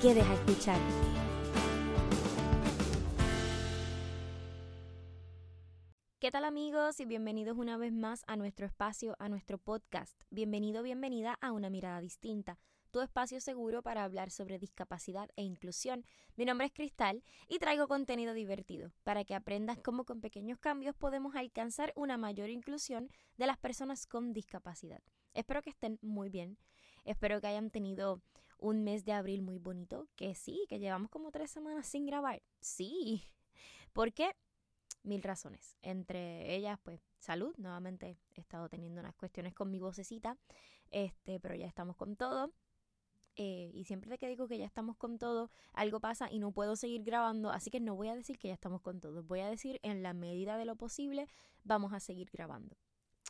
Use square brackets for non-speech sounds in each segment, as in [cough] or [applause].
quedes a escuchar. ¿Qué tal amigos y bienvenidos una vez más a nuestro espacio, a nuestro podcast? Bienvenido, bienvenida a una mirada distinta, tu espacio seguro para hablar sobre discapacidad e inclusión. Mi nombre es Cristal y traigo contenido divertido para que aprendas cómo con pequeños cambios podemos alcanzar una mayor inclusión de las personas con discapacidad. Espero que estén muy bien, espero que hayan tenido un mes de abril muy bonito, que sí, que llevamos como tres semanas sin grabar. Sí. [laughs] ¿Por qué? Mil razones. Entre ellas, pues, salud. Nuevamente he estado teniendo unas cuestiones con mi vocecita, este, pero ya estamos con todo. Eh, y siempre que digo que ya estamos con todo, algo pasa y no puedo seguir grabando, así que no voy a decir que ya estamos con todo, voy a decir en la medida de lo posible, vamos a seguir grabando.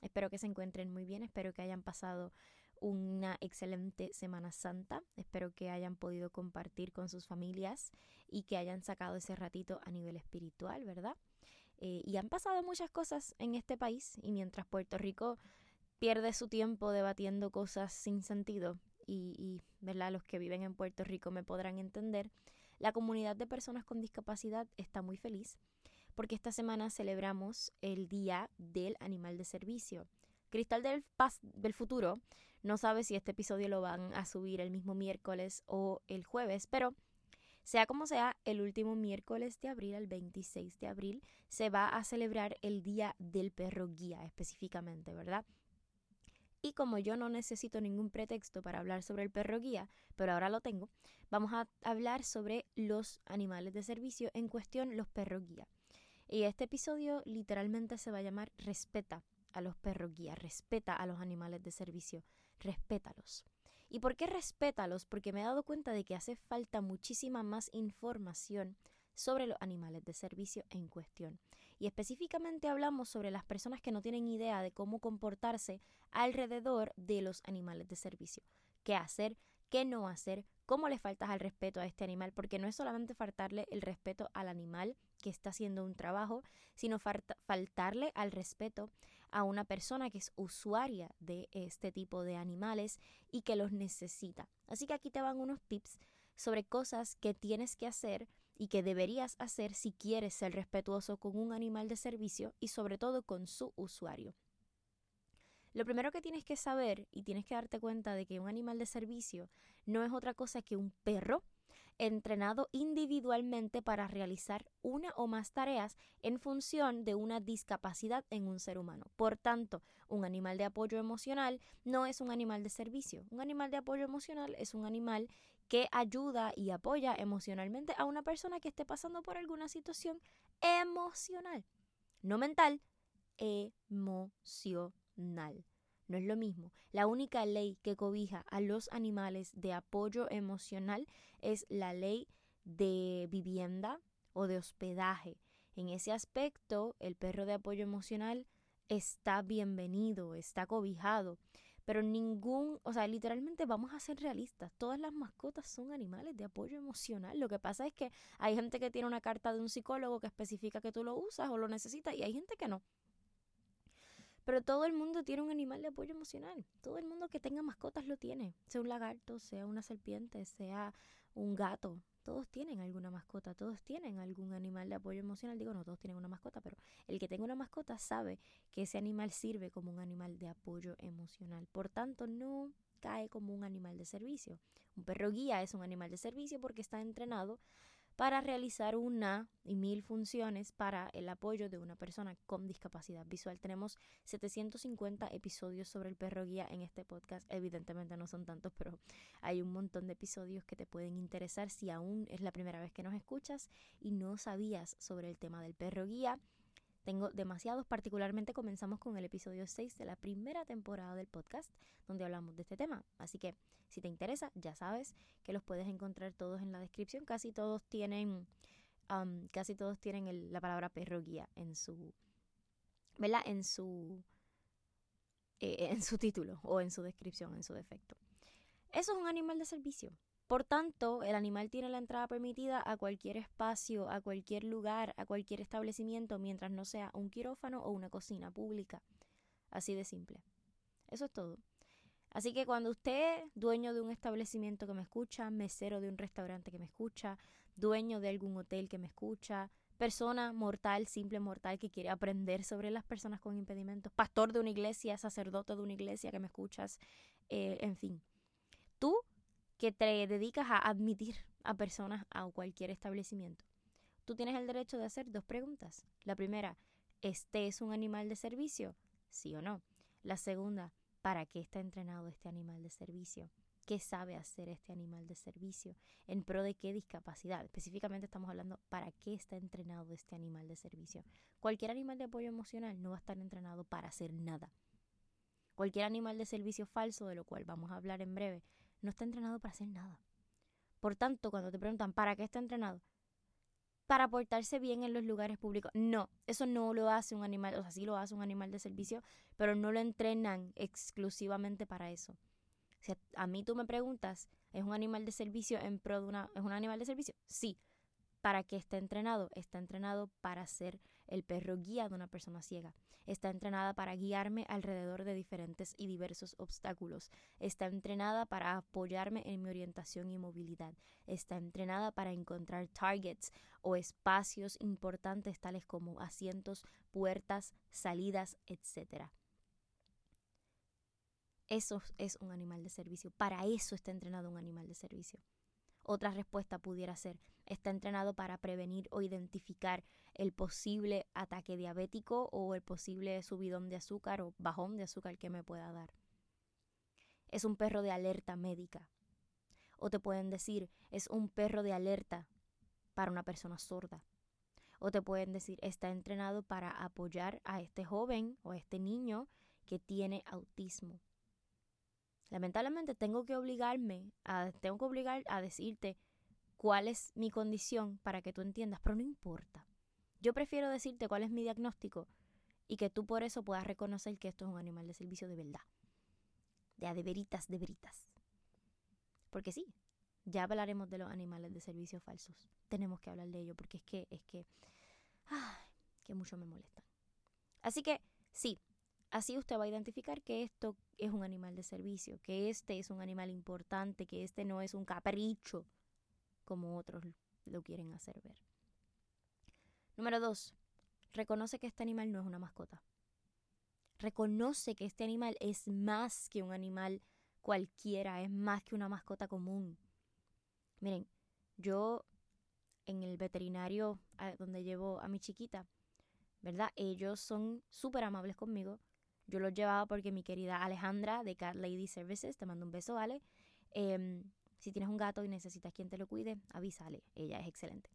Espero que se encuentren muy bien, espero que hayan pasado una excelente Semana Santa. Espero que hayan podido compartir con sus familias y que hayan sacado ese ratito a nivel espiritual, ¿verdad? Eh, y han pasado muchas cosas en este país y mientras Puerto Rico pierde su tiempo debatiendo cosas sin sentido y, y ¿verdad? los que viven en Puerto Rico me podrán entender, la comunidad de personas con discapacidad está muy feliz porque esta semana celebramos el Día del Animal de Servicio. Cristal del, del Futuro no sabe si este episodio lo van a subir el mismo miércoles o el jueves, pero sea como sea, el último miércoles de abril, el 26 de abril, se va a celebrar el Día del Perro Guía específicamente, ¿verdad? Y como yo no necesito ningún pretexto para hablar sobre el perro guía, pero ahora lo tengo, vamos a hablar sobre los animales de servicio, en cuestión los perros guía. Y este episodio literalmente se va a llamar Respeta a los perros guía, respeta a los animales de servicio respétalos. ¿Y por qué respétalos? Porque me he dado cuenta de que hace falta muchísima más información sobre los animales de servicio en cuestión. Y específicamente hablamos sobre las personas que no tienen idea de cómo comportarse alrededor de los animales de servicio. ¿Qué hacer? ¿Qué no hacer? ¿Cómo le faltas al respeto a este animal? Porque no es solamente faltarle el respeto al animal que está haciendo un trabajo, sino faltarle al respeto a una persona que es usuaria de este tipo de animales y que los necesita. Así que aquí te van unos tips sobre cosas que tienes que hacer y que deberías hacer si quieres ser respetuoso con un animal de servicio y sobre todo con su usuario. Lo primero que tienes que saber y tienes que darte cuenta de que un animal de servicio no es otra cosa que un perro entrenado individualmente para realizar una o más tareas en función de una discapacidad en un ser humano. Por tanto, un animal de apoyo emocional no es un animal de servicio. Un animal de apoyo emocional es un animal que ayuda y apoya emocionalmente a una persona que esté pasando por alguna situación emocional, no mental, emocional. No es lo mismo. La única ley que cobija a los animales de apoyo emocional es la ley de vivienda o de hospedaje. En ese aspecto, el perro de apoyo emocional está bienvenido, está cobijado. Pero ningún, o sea, literalmente vamos a ser realistas. Todas las mascotas son animales de apoyo emocional. Lo que pasa es que hay gente que tiene una carta de un psicólogo que especifica que tú lo usas o lo necesitas y hay gente que no. Pero todo el mundo tiene un animal de apoyo emocional. Todo el mundo que tenga mascotas lo tiene. Sea un lagarto, sea una serpiente, sea un gato. Todos tienen alguna mascota, todos tienen algún animal de apoyo emocional. Digo, no todos tienen una mascota, pero el que tenga una mascota sabe que ese animal sirve como un animal de apoyo emocional. Por tanto, no cae como un animal de servicio. Un perro guía es un animal de servicio porque está entrenado para realizar una y mil funciones para el apoyo de una persona con discapacidad visual. Tenemos 750 episodios sobre el perro guía en este podcast. Evidentemente no son tantos, pero hay un montón de episodios que te pueden interesar si aún es la primera vez que nos escuchas y no sabías sobre el tema del perro guía. Tengo demasiados, particularmente comenzamos con el episodio 6 de la primera temporada del podcast, donde hablamos de este tema. Así que si te interesa, ya sabes que los puedes encontrar todos en la descripción. Casi todos tienen, casi todos tienen la palabra perro guía en su, ¿verdad? En su, eh, en su título o en su descripción, en su defecto. Eso es un animal de servicio. Por tanto, el animal tiene la entrada permitida a cualquier espacio, a cualquier lugar, a cualquier establecimiento, mientras no sea un quirófano o una cocina pública. Así de simple. Eso es todo. Así que cuando usted, dueño de un establecimiento que me escucha, mesero de un restaurante que me escucha, dueño de algún hotel que me escucha, persona mortal, simple mortal que quiere aprender sobre las personas con impedimentos, pastor de una iglesia, sacerdote de una iglesia que me escuchas, eh, en fin. Tú que te dedicas a admitir a personas a cualquier establecimiento. Tú tienes el derecho de hacer dos preguntas. La primera, ¿este es un animal de servicio? ¿Sí o no? La segunda, ¿para qué está entrenado este animal de servicio? ¿Qué sabe hacer este animal de servicio? ¿En pro de qué discapacidad? Específicamente estamos hablando para qué está entrenado este animal de servicio. Cualquier animal de apoyo emocional no va a estar entrenado para hacer nada. Cualquier animal de servicio falso, de lo cual vamos a hablar en breve, no está entrenado para hacer nada. Por tanto, cuando te preguntan, ¿para qué está entrenado? Para portarse bien en los lugares públicos. No, eso no lo hace un animal, o sea, sí lo hace un animal de servicio, pero no lo entrenan exclusivamente para eso. Si a mí tú me preguntas, ¿es un animal de servicio en pro de una, ¿es un animal de servicio? Sí. ¿Para qué está entrenado? Está entrenado para ser el perro guía de una persona ciega. Está entrenada para guiarme alrededor de diferentes y diversos obstáculos. Está entrenada para apoyarme en mi orientación y movilidad. Está entrenada para encontrar targets o espacios importantes tales como asientos, puertas, salidas, etc. Eso es un animal de servicio. Para eso está entrenado un animal de servicio. Otra respuesta pudiera ser, está entrenado para prevenir o identificar el posible ataque diabético o el posible subidón de azúcar o bajón de azúcar que me pueda dar. Es un perro de alerta médica. O te pueden decir, es un perro de alerta para una persona sorda. O te pueden decir, está entrenado para apoyar a este joven o a este niño que tiene autismo. Lamentablemente tengo que obligarme, a, tengo que obligar a decirte cuál es mi condición para que tú entiendas, pero no importa. Yo prefiero decirte cuál es mi diagnóstico y que tú por eso puedas reconocer que esto es un animal de servicio de verdad. De a de veritas, de veritas. Porque sí, ya hablaremos de los animales de servicio falsos. Tenemos que hablar de ello porque es que, es que, ay, que mucho me molestan. Así que sí, Así usted va a identificar que esto es un animal de servicio, que este es un animal importante, que este no es un capricho como otros lo quieren hacer ver. Número dos, reconoce que este animal no es una mascota. Reconoce que este animal es más que un animal cualquiera, es más que una mascota común. Miren, yo en el veterinario donde llevo a mi chiquita, ¿verdad? Ellos son súper amables conmigo. Yo los llevaba porque mi querida Alejandra de Cat Lady Services, te mando un beso, Ale. Em, si tienes un gato y necesitas quien te lo cuide, avísale, ella es excelente.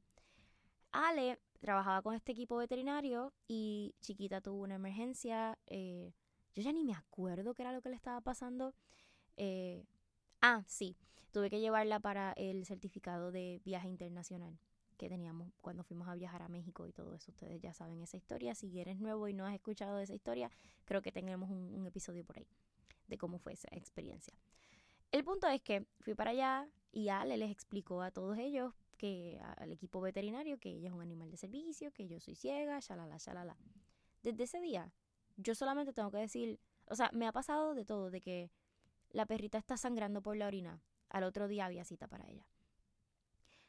Ale trabajaba con este equipo veterinario y chiquita tuvo una emergencia. Eh, yo ya ni me acuerdo qué era lo que le estaba pasando. Eh, ah, sí, tuve que llevarla para el certificado de viaje internacional que teníamos cuando fuimos a viajar a México y todo eso. Ustedes ya saben esa historia. Si eres nuevo y no has escuchado esa historia, creo que tenemos un, episodio por ahí de cómo fue esa experiencia. El punto es que fui para allá y Ale les explicó a todos ellos que al equipo veterinario que ella es un animal de servicio, que yo soy ciega, shalala, shalala. Desde ese día, yo solamente tengo que decir, o sea, me ha pasado de todo, de que la perrita está sangrando por la orina. Al otro día había cita para ella.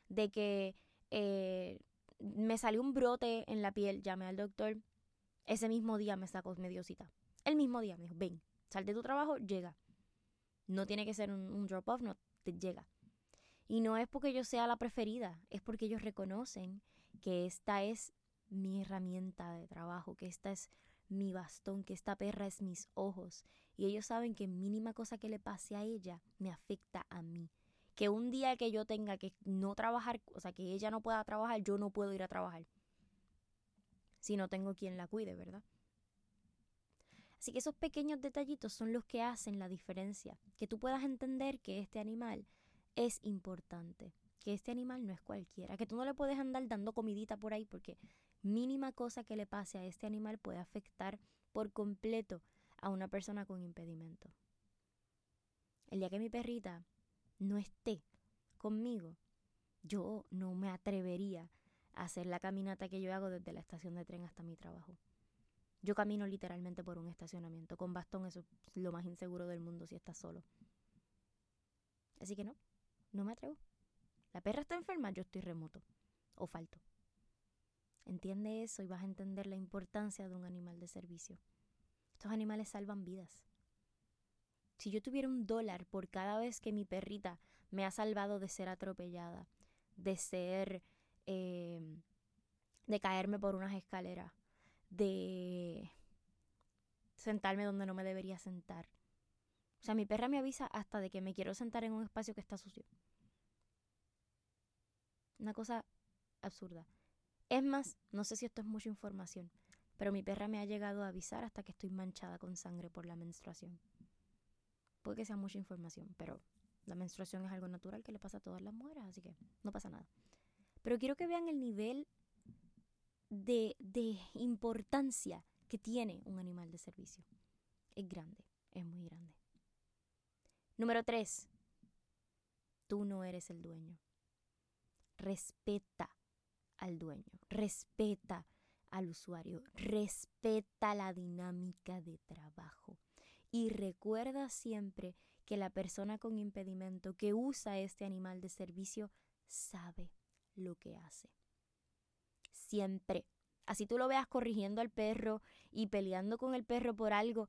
De que eh, me salió un brote en la piel, llamé al doctor. Ese mismo día me sacó medio cita. El mismo día me dijo, ven, sal de tu trabajo, llega. No tiene que ser un, drop-off, no, te llega. Y no es porque yo sea la preferida, es porque ellos reconocen que esta es mi herramienta de trabajo, que esta es mi bastón, que esta perra es mis ojos. Y ellos saben que mínima cosa que le pase a ella me afecta a mí que un día que yo tenga que no trabajar, o sea, que ella no pueda trabajar, yo no puedo ir a trabajar. si no tengo quien la cuide, ¿verdad? Así que esos pequeños detallitos son los que hacen la diferencia, que tú puedas entender que este animal es importante, que este animal no es cualquiera, que tú no le puedes andar dando comidita por ahí porque mínima cosa que le pase a este animal puede afectar por completo a una persona con impedimento. El día que mi perrita no esté conmigo, yo no me atrevería a hacer la caminata que yo hago desde la estación de tren hasta mi trabajo. Yo camino literalmente por un estacionamiento. Con bastón eso es lo más inseguro del mundo si estás solo. Así que no, no me atrevo. La perra está enferma, yo estoy remoto. O falto. Entiende eso y vas a entender la importancia de un animal de servicio. Estos animales salvan vidas. Si yo tuviera un dólar por cada vez que mi perrita me ha salvado de ser atropellada, de ser, eh, de caerme por unas escaleras, de sentarme donde no me debería sentar. O sea, mi perra me avisa hasta de que me quiero sentar en un espacio que está sucio. Una cosa absurda. Es más, no sé si esto es mucha información, pero mi perra me ha llegado a avisar hasta que estoy manchada con sangre por la menstruación. Puede que sea mucha información, pero la menstruación es algo natural que le pasa a todas las mujeres, así que no pasa nada. Pero quiero que vean el nivel de, de importancia que tiene un animal de servicio. Es grande, es muy grande. Número tres, tú no eres el dueño. Respeta al dueño, respeta al usuario, respeta la dinámica de trabajo y recuerda siempre que la persona con impedimento que usa este animal de servicio sabe lo que hace siempre. Así tú lo veas corrigiendo al perro y peleando con el perro por algo,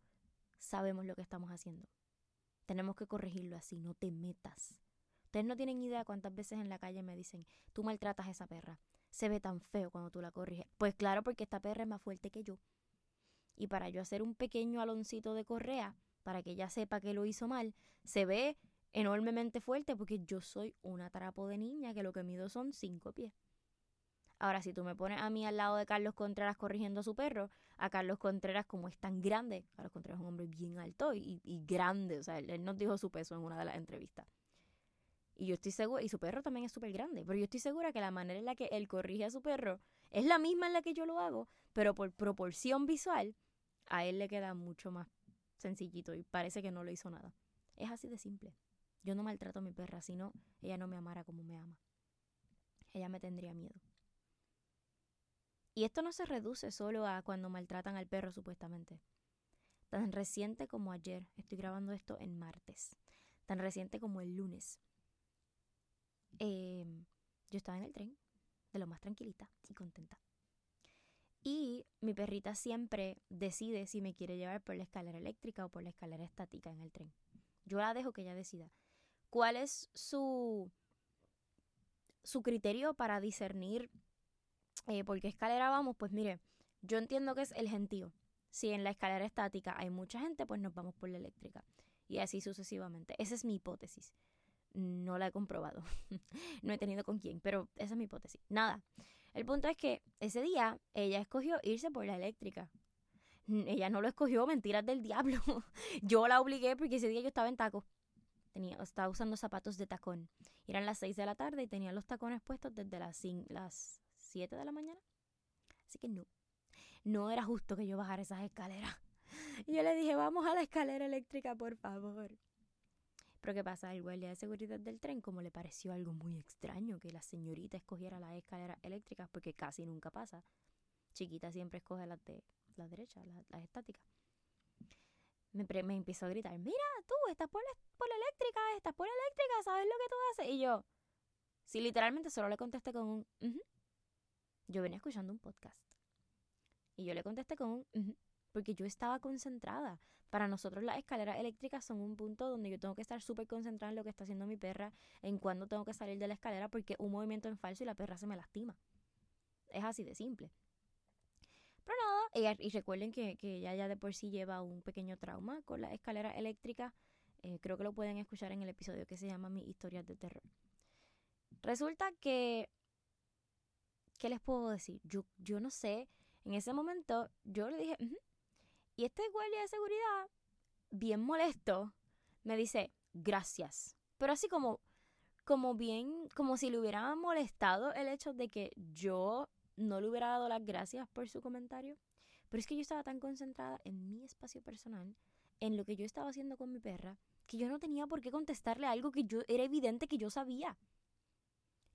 sabemos lo que estamos haciendo. Tenemos que corregirlo así, no te metas. Ustedes no tienen idea cuántas veces en la calle me dicen, tú maltratas a esa perra, se ve tan feo cuando tú la corriges. Pues claro, porque esta perra es más fuerte que yo. Y para yo hacer un pequeño aloncito de correa, para que ella sepa que lo hizo mal, se ve enormemente fuerte porque yo soy una trapo de niña que lo que mido son cinco pies. Ahora, si tú me pones a mí al lado de Carlos Contreras corrigiendo a su perro, a Carlos Contreras, como es tan grande, Carlos Contreras es un hombre bien alto y, grande, o sea, él, nos dijo su peso en una de las entrevistas. Y yo estoy segura, y su perro también es súper grande, pero yo estoy segura que la manera en la que él corrige a su perro es la misma en la que yo lo hago, pero por proporción visual, a él le queda mucho más sencillito y parece que no lo hizo nada. Es así de simple. Yo no maltrato a mi perra, sino ella no me amara como me ama. Ella me tendría miedo. Y esto no se reduce solo a cuando maltratan al perro supuestamente. Tan reciente como ayer, estoy grabando esto en martes, tan reciente como el lunes. Em, yo estaba en el tren, de lo más tranquilita y contenta. Y mi perrita siempre decide si me quiere llevar por la escalera eléctrica o por la escalera estática en el tren. Yo la dejo que ella decida. ¿Cuál es su, su criterio para discernir eh, porque escalera vamos, pues mire, yo entiendo que es el gentío. Si en la escalera estática hay mucha gente, pues nos vamos por la eléctrica. Y así sucesivamente. Esa es mi hipótesis. No la he comprobado. [laughs] no he tenido con quién, pero esa es mi hipótesis. Nada. El punto es que ese día ella escogió irse por la eléctrica. Ella no lo escogió, mentiras del diablo. [laughs] yo la obligué porque ese día yo estaba en taco. Tenía, estaba usando zapatos de tacón. Eran las 6 de la tarde y tenía los tacones puestos desde las, las 7 de la mañana. Así que no, no era justo que yo bajara esas escaleras. [laughs] Yo le dije, vamos a la escalera eléctrica, por favor. Pero ¿qué pasa? El guardia de seguridad del tren, como le pareció algo muy extraño que la señorita escogiera las escaleras eléctricas, porque casi nunca pasa. Chiquita siempre escoge las de la derecha, las, estáticas. Me, me empezó a gritar, mira, tú estás por la, eléctrica, estás por la eléctrica, ¿sabes lo que tú haces? Y yo, sí, literalmente solo le contesté con un, yo venía escuchando un podcast. Y yo le contesté con un, porque yo estaba concentrada. Para nosotros las escaleras eléctricas son un punto donde yo tengo que estar súper concentrada en lo que está haciendo mi perra, en cuándo tengo que salir de la escalera, porque un movimiento en falso y la perra se me lastima. Es así de simple. Pero nada, y, recuerden que, que, ella ya de por sí lleva un pequeño trauma con la escalera eléctrica. Eh, creo que lo pueden escuchar en el episodio que se llama Mi historias de terror. Resulta que ¿qué les puedo decir? Yo, no sé En ese momento yo le dije, y este guardia de seguridad, bien molesto, me dice, gracias. Pero así como, como bien, como si le hubiera molestado el hecho de que yo no le hubiera dado las gracias por su comentario. Pero es que yo estaba tan concentrada en mi espacio personal, en lo que yo estaba haciendo con mi perra, que yo no tenía por qué contestarle algo que yo era evidente que yo sabía.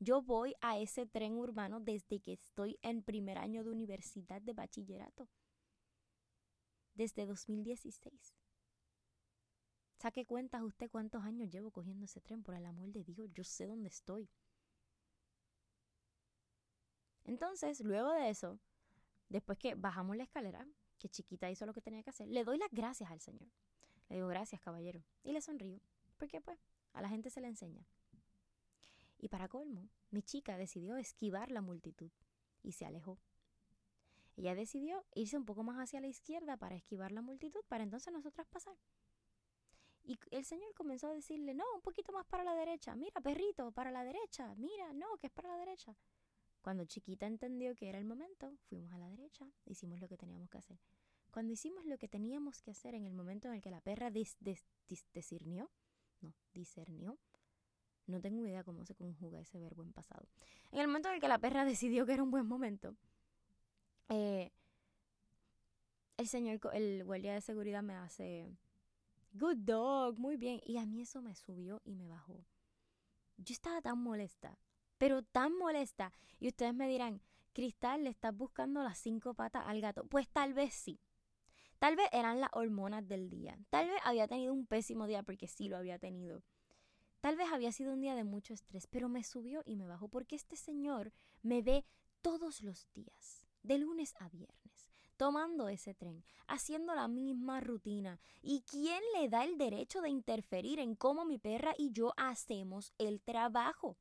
Yo voy a ese tren urbano desde que estoy en primer año de universidad de bachillerato. Desde 2016. Saque cuentas usted cuántos años llevo cogiendo ese tren, por el amor de Dios, yo sé dónde estoy. Entonces, luego de eso, después que bajamos la escalera, que chiquita hizo lo que tenía que hacer, le doy las gracias al Señor. Le digo, gracias, caballero. Y le sonrío, porque pues a la gente se le enseña. Y para colmo, mi chica decidió esquivar la multitud y se alejó. Ella decidió irse un poco más hacia la izquierda para esquivar la multitud, para entonces nosotras pasar. Y el Señor comenzó a decirle, no, un poquito más para la derecha, mira, perrito, para la derecha, mira, no, que es para la derecha. Cuando chiquita entendió que era el momento, fuimos a la derecha, hicimos lo que teníamos que hacer. Cuando hicimos lo que teníamos que hacer en el momento en el que la perra discernió, no, discernió, no tengo idea cómo se conjuga ese verbo en pasado. En el momento en el que la perra [laughs] decidió que era un buen momento, eh, el señor, el guardia de seguridad me hace, good dog, muy bien. Y a mí eso me subió y me bajó. Yo estaba tan molesta, pero tan molesta. Y ustedes me dirán, Cristal, ¿le estás buscando las cinco patas al gato? Pues tal vez sí. Tal vez eran las hormonas del día. Tal vez había tenido un pésimo día porque sí lo había tenido. Tal vez había sido un día de mucho estrés, pero me subió y me bajó porque este señor me ve todos los días, de lunes a viernes, tomando ese tren, haciendo la misma rutina. ¿Y quién le da el derecho de interferir en cómo mi perra y yo hacemos el trabajo?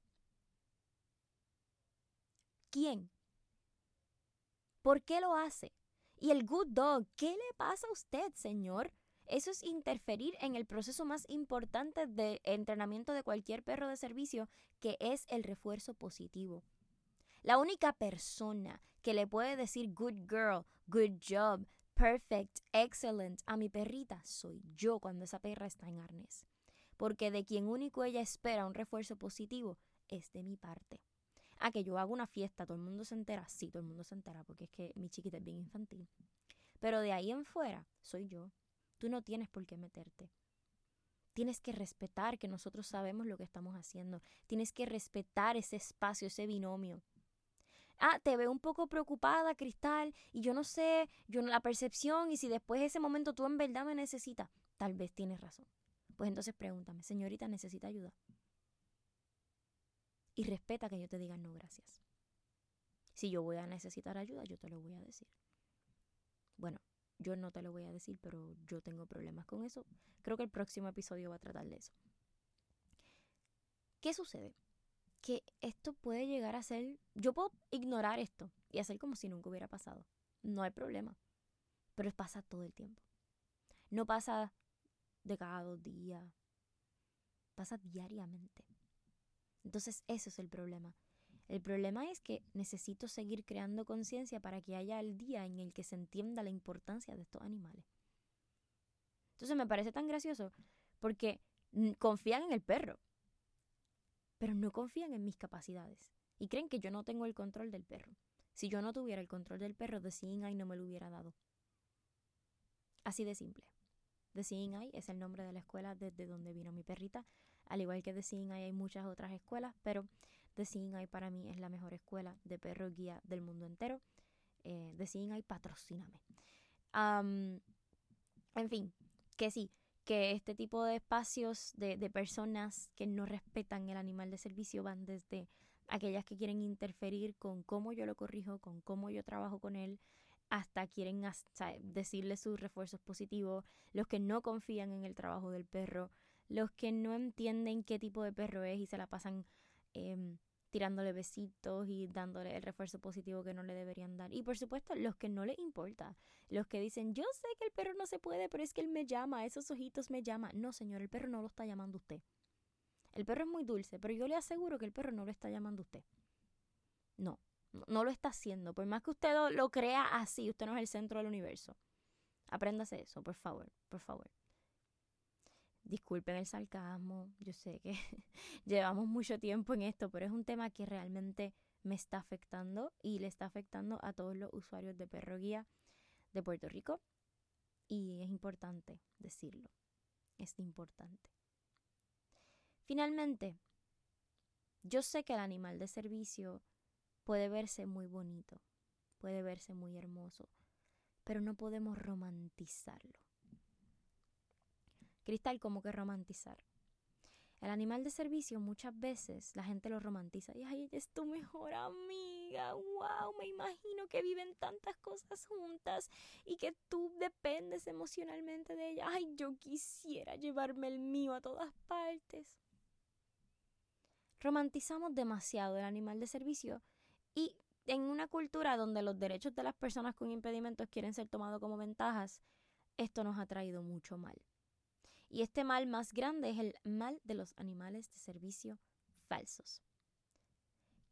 ¿Quién? ¿Por qué lo hace? Y el good dog, ¿qué le pasa a usted, señor? Eso es interferir en el proceso más importante de entrenamiento de cualquier perro de servicio, que es el refuerzo positivo. La única persona que le puede decir good girl, good job, perfect, excellent a mi perrita soy yo cuando esa perra está en arnés. Porque de quien único ella espera un refuerzo positivo es de mi parte. A que yo hago una fiesta, todo el mundo se entera, sí, todo el mundo se entera porque es que mi chiquita es bien infantil. Pero de ahí en fuera soy yo. Tú no tienes por qué meterte. Tienes que respetar que nosotros sabemos lo que estamos haciendo. Tienes que respetar ese espacio, ese binomio. Ah, te veo un poco preocupada, Cristal, y yo no sé, yo la percepción, y si después de ese momento tú en verdad me necesitas, tal vez tienes razón. Pues entonces pregúntame, señorita, ¿necesita ayuda? Y respeta que yo te diga no, gracias. Si yo voy a necesitar ayuda, yo te lo voy a decir. Bueno, yo no te lo voy a decir, pero yo tengo problemas con eso. Creo que el próximo episodio va a tratar de eso. ¿Qué sucede? Que esto puede llegar a ser... Yo puedo ignorar esto y hacer como si nunca hubiera pasado. No hay problema. Pero pasa todo el tiempo. No pasa de cada dos días. Pasa diariamente. Entonces, eso es el problema. El problema es que necesito seguir creando conciencia para que haya el día en el que se entienda la importancia de estos animales. Entonces me parece tan gracioso porque confían en el perro, pero no confían en mis capacidades y creen que yo no tengo el control del perro. Si yo no tuviera el control del perro, The Seeing no me lo hubiera dado. Así de simple. The Seeing es el nombre de la escuela desde donde vino mi perrita. Al igual que The Seeing hay muchas otras escuelas, pero The Seeing para mí es la mejor escuela de perro guía del mundo entero. Eh, The Seeing Eye, patrocíname. en fin, que sí, que este tipo de espacios de, de personas que no respetan el animal de servicio van desde aquellas que quieren interferir con cómo yo lo corrijo, con cómo yo trabajo con él, hasta quieren decirle sus refuerzos positivos, los que no confían en el trabajo del perro, los que no entienden qué tipo de perro es y se la pasan eh, tirándole besitos y dándole el refuerzo positivo que no le deberían dar. Y por supuesto, los que no les importa, los que dicen, yo sé que el perro no se puede, pero es que él me llama, esos ojitos me llaman. No, señor, el perro no lo está llamando usted. El perro es muy dulce, pero yo le aseguro que el perro no lo está llamando usted. No, No, lo está haciendo. Por más que usted lo, crea así, usted no es el centro del universo. Apréndase eso, por favor, por favor. Disculpen el sarcasmo, yo sé que [laughs] llevamos mucho tiempo en esto, pero es un tema que realmente me está afectando y le está afectando a todos los usuarios de Perro Guía de Puerto Rico. Y es importante decirlo, es importante. Finalmente, yo sé que el animal de servicio puede verse muy bonito, puede verse muy hermoso, pero no podemos romantizarlo. Cristal, como que romantizar. El animal de servicio muchas veces la gente lo romantiza y ay, ella es tu mejor amiga, wow, me imagino que viven tantas cosas juntas y que tú dependes emocionalmente de ella. Ay, yo quisiera llevarme el mío a todas partes. Romantizamos demasiado el animal de servicio y en una cultura donde los derechos de las personas con impedimentos quieren ser tomados como ventajas, esto nos ha traído mucho mal. Y este mal más grande es el mal de los animales de servicio falsos.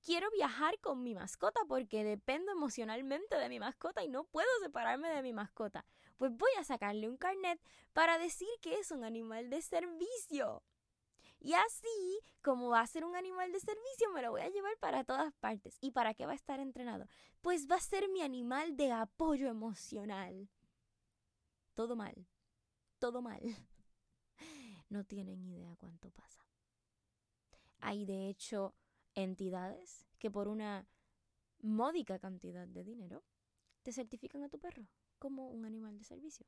Quiero viajar con mi mascota porque dependo emocionalmente de mi mascota y no puedo separarme de mi mascota. Pues voy a sacarle un carnet para decir que es un animal de servicio. Y así, como va a ser un animal de servicio, me lo voy a llevar para todas partes. ¿Y para qué va a estar entrenado? Pues va a ser mi animal de apoyo emocional. Todo mal. Todo mal no tienen idea cuánto pasa. Hay de hecho entidades que por una módica cantidad de dinero te certifican a tu perro como un animal de servicio,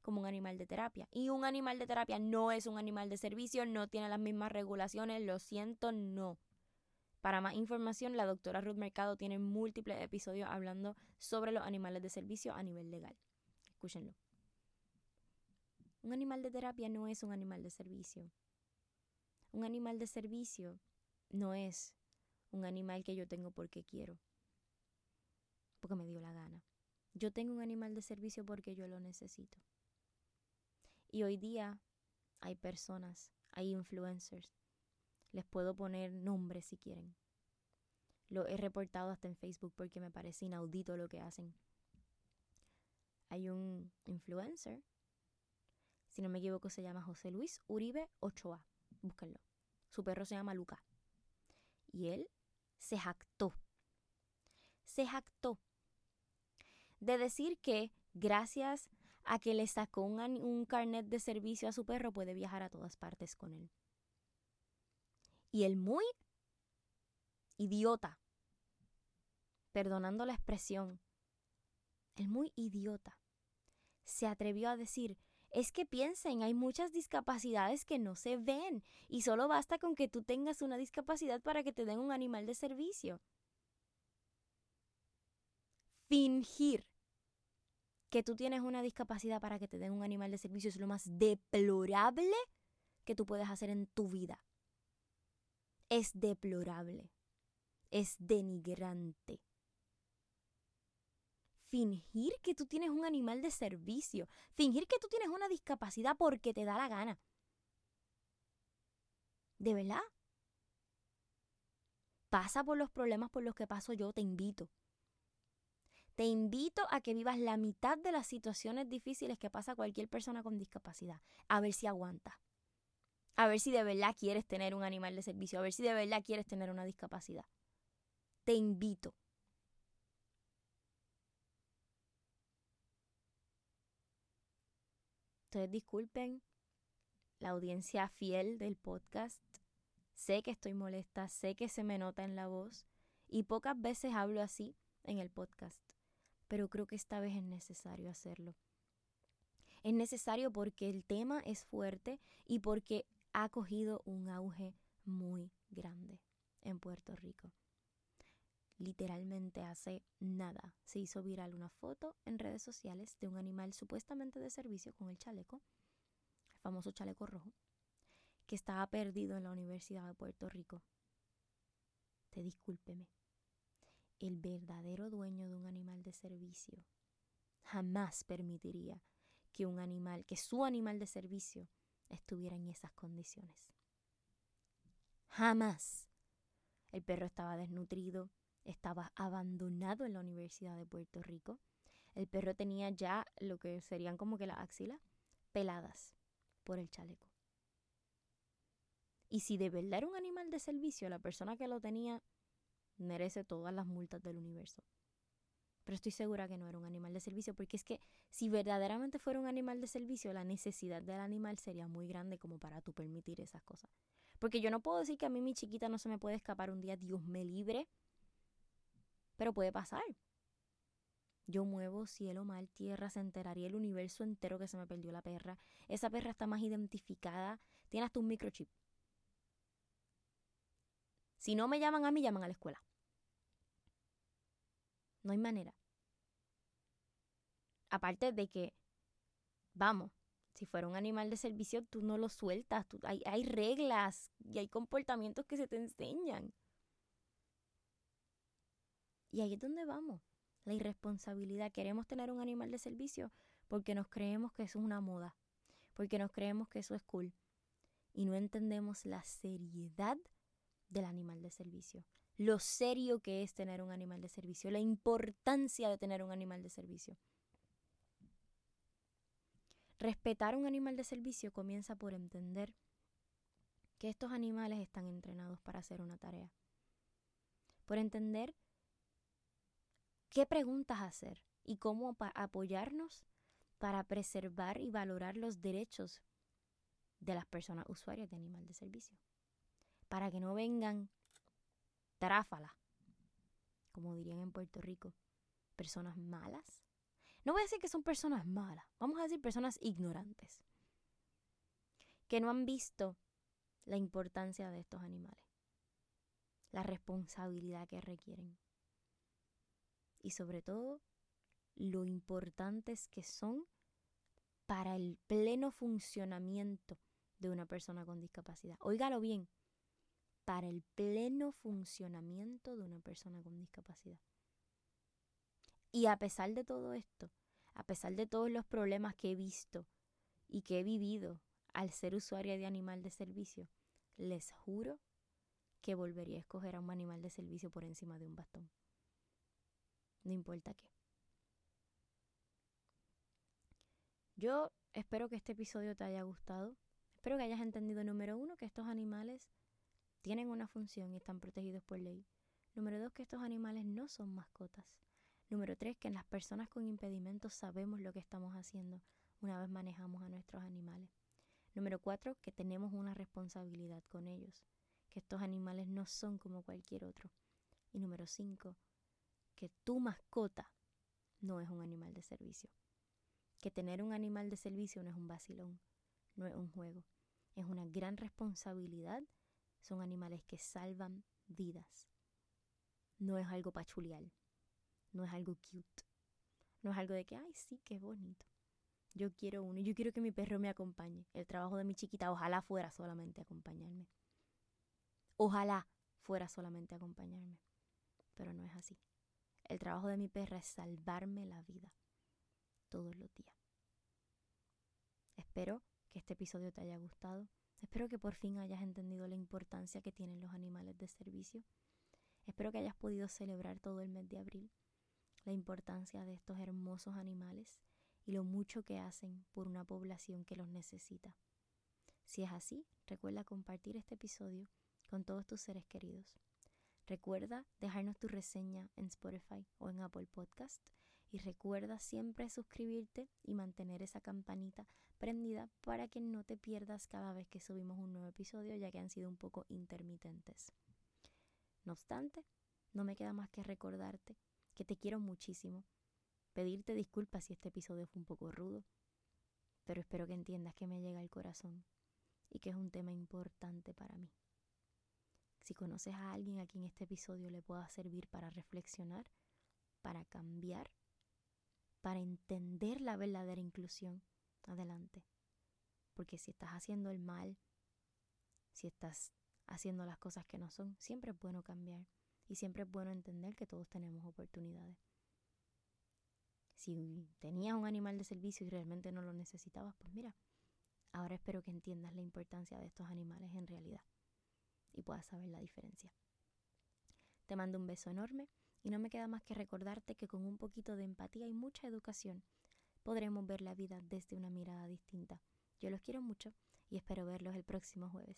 como un animal de terapia. Y un animal de terapia no es un animal de servicio, no tiene las mismas regulaciones, lo siento, no. Para más información, la doctora Ruth Mercado tiene múltiples episodios hablando sobre los animales de servicio a nivel legal. Escúchenlo. Un animal de terapia no es un animal de servicio. Un animal de servicio no es un animal que yo tengo porque quiero, porque me dio la gana. Yo tengo un animal de servicio porque yo lo necesito. Y hoy día hay personas, hay influencers. Les puedo poner nombres si quieren. Lo he reportado hasta en Facebook porque me parece inaudito lo que hacen. Hay un influencer si no me equivoco, se llama José Luis Uribe Ochoa. Búsquenlo. Su perro se llama Luca. Y él se jactó. Se jactó de decir que gracias a que le sacó un, un carnet de servicio a su perro puede viajar a todas partes con él. Y él muy idiota, perdonando la expresión, el muy idiota, se atrevió a decir es que piensen, hay muchas discapacidades que no se ven y solo basta con que tú tengas una discapacidad para que te den un animal de servicio. Fingir que tú tienes una discapacidad para que te den un animal de servicio es lo más deplorable que tú puedes hacer en tu vida. Es deplorable. Es denigrante fingir que tú tienes un animal de servicio, fingir que tú tienes una discapacidad porque te da la gana. ¿De verdad? Pasa por los problemas por los que paso yo, te invito. Te invito a que vivas la mitad de las situaciones difíciles que pasa cualquier persona con discapacidad, a ver si aguanta. A ver si de verdad quieres tener un animal de servicio, a ver si de verdad quieres tener una discapacidad. Te invito. Ustedes disculpen la audiencia fiel del podcast. Sé que estoy molesta, sé que se me nota en la voz y pocas veces hablo así en el podcast, pero creo que esta vez es necesario hacerlo. Es necesario porque el tema es fuerte y porque ha cogido un auge muy grande en Puerto Rico. Literalmente hace nada se hizo viral una foto en redes sociales de un animal supuestamente de servicio con el chaleco, el famoso chaleco rojo, que estaba perdido en la Universidad de Puerto Rico. Te discúlpeme. El verdadero dueño de un animal de servicio jamás permitiría que un animal, que su animal de servicio estuviera en esas condiciones. Jamás. El perro estaba desnutrido, estaba abandonado en la Universidad de Puerto Rico. El perro tenía ya lo que serían como que las axilas peladas por el chaleco. Y si de verdad era un animal de servicio, la persona que lo tenía merece todas las multas del universo. Pero estoy segura que no era un animal de servicio, porque es que si verdaderamente fuera un animal de servicio, la necesidad del animal sería muy grande como para tú permitir esas cosas. Porque yo no puedo decir que a mí mi chiquita no se me puede escapar un día, Dios me libre, pero puede pasar. Yo muevo cielo, mal, tierra, se enteraría el universo entero que se me perdió la perra. Esa perra está más identificada, tiene hasta un microchip. Si no me llaman a mí, llaman a la escuela. No hay manera. Aparte de que, vamos, si fuera un animal de servicio, tú no lo sueltas. hay, hay reglas y hay comportamientos que se te enseñan. Y ahí es donde vamos. La irresponsabilidad. Queremos tener un animal de servicio porque nos creemos que eso es una moda. Porque nos creemos que eso es cool. Y no entendemos la seriedad del animal de servicio lo serio que es tener un animal de servicio, la importancia de tener un animal de servicio. Respetar un animal de servicio comienza por entender que estos animales están entrenados para hacer una tarea. Por entender qué preguntas hacer y cómo apoyarnos para preservar y valorar los derechos de las personas usuarias de animal de servicio. Para que no vengan tráfala, como dirían en Puerto Rico, personas malas. No voy a decir que son personas malas, vamos a decir personas ignorantes, que no han visto la importancia de estos animales, la responsabilidad que requieren y sobre todo lo importantes que son para el pleno funcionamiento de una persona con discapacidad. Óigalo bien, para el pleno funcionamiento de una persona con discapacidad. Y a pesar de todo esto, a pesar de todos los problemas que he visto y que he vivido al ser usuaria de animal de servicio, les juro que volvería a escoger a un animal de servicio por encima de un bastón. No importa qué. Yo espero que este episodio te haya gustado. Espero que hayas entendido, número uno, que estos animales tienen una función y están protegidos por ley. Número dos, que estos animales no son mascotas. Número tres, que en las personas con impedimentos sabemos lo que estamos haciendo una vez manejamos a nuestros animales. Número cuatro, que tenemos una responsabilidad con ellos, que estos animales no son como cualquier otro. Y número cinco, que tu mascota no es un animal de servicio. Que tener un animal de servicio no es un vacilón, no es un juego, es una gran responsabilidad son animales que salvan vidas. No es algo pachulial. No es algo cute. No es algo de que, ay, sí, qué bonito. Yo quiero uno. Yo quiero que mi perro me acompañe. El trabajo de mi chiquita, ojalá fuera solamente acompañarme. Ojalá fuera solamente acompañarme. Pero no es así. El trabajo de mi perra es salvarme la vida todos los días. Espero que este episodio te haya gustado. Espero que por fin hayas entendido la importancia que tienen los animales de servicio. Espero que hayas podido celebrar todo el mes de abril la importancia de estos hermosos animales y lo mucho que hacen por una población que los necesita. Si es así, recuerda compartir este episodio con todos tus seres queridos. Recuerda dejarnos tu reseña en Spotify o en Apple Podcast y recuerda siempre suscribirte y mantener esa campanita prendida para que no te pierdas cada vez que subimos un nuevo episodio ya que han sido un poco intermitentes. No obstante, no me queda más que recordarte que te quiero muchísimo, pedirte disculpas si este episodio fue un poco rudo, pero espero que entiendas que me llega al corazón y que es un tema importante para mí. Si conoces a alguien a quien este episodio le pueda servir para reflexionar, para cambiar, para entender la verdadera inclusión, adelante. Porque si estás haciendo el mal, si estás haciendo las cosas que no son, siempre es bueno cambiar y siempre es bueno entender que todos tenemos oportunidades. Si tenías un animal de servicio y realmente no lo necesitabas, pues mira, ahora espero que entiendas la importancia de estos animales en realidad y puedas saber la diferencia. Te mando un beso enorme y no me queda más que recordarte que con un poquito de empatía y mucha educación podremos ver la vida desde una mirada distinta. Yo los quiero mucho y espero verlos el próximo jueves.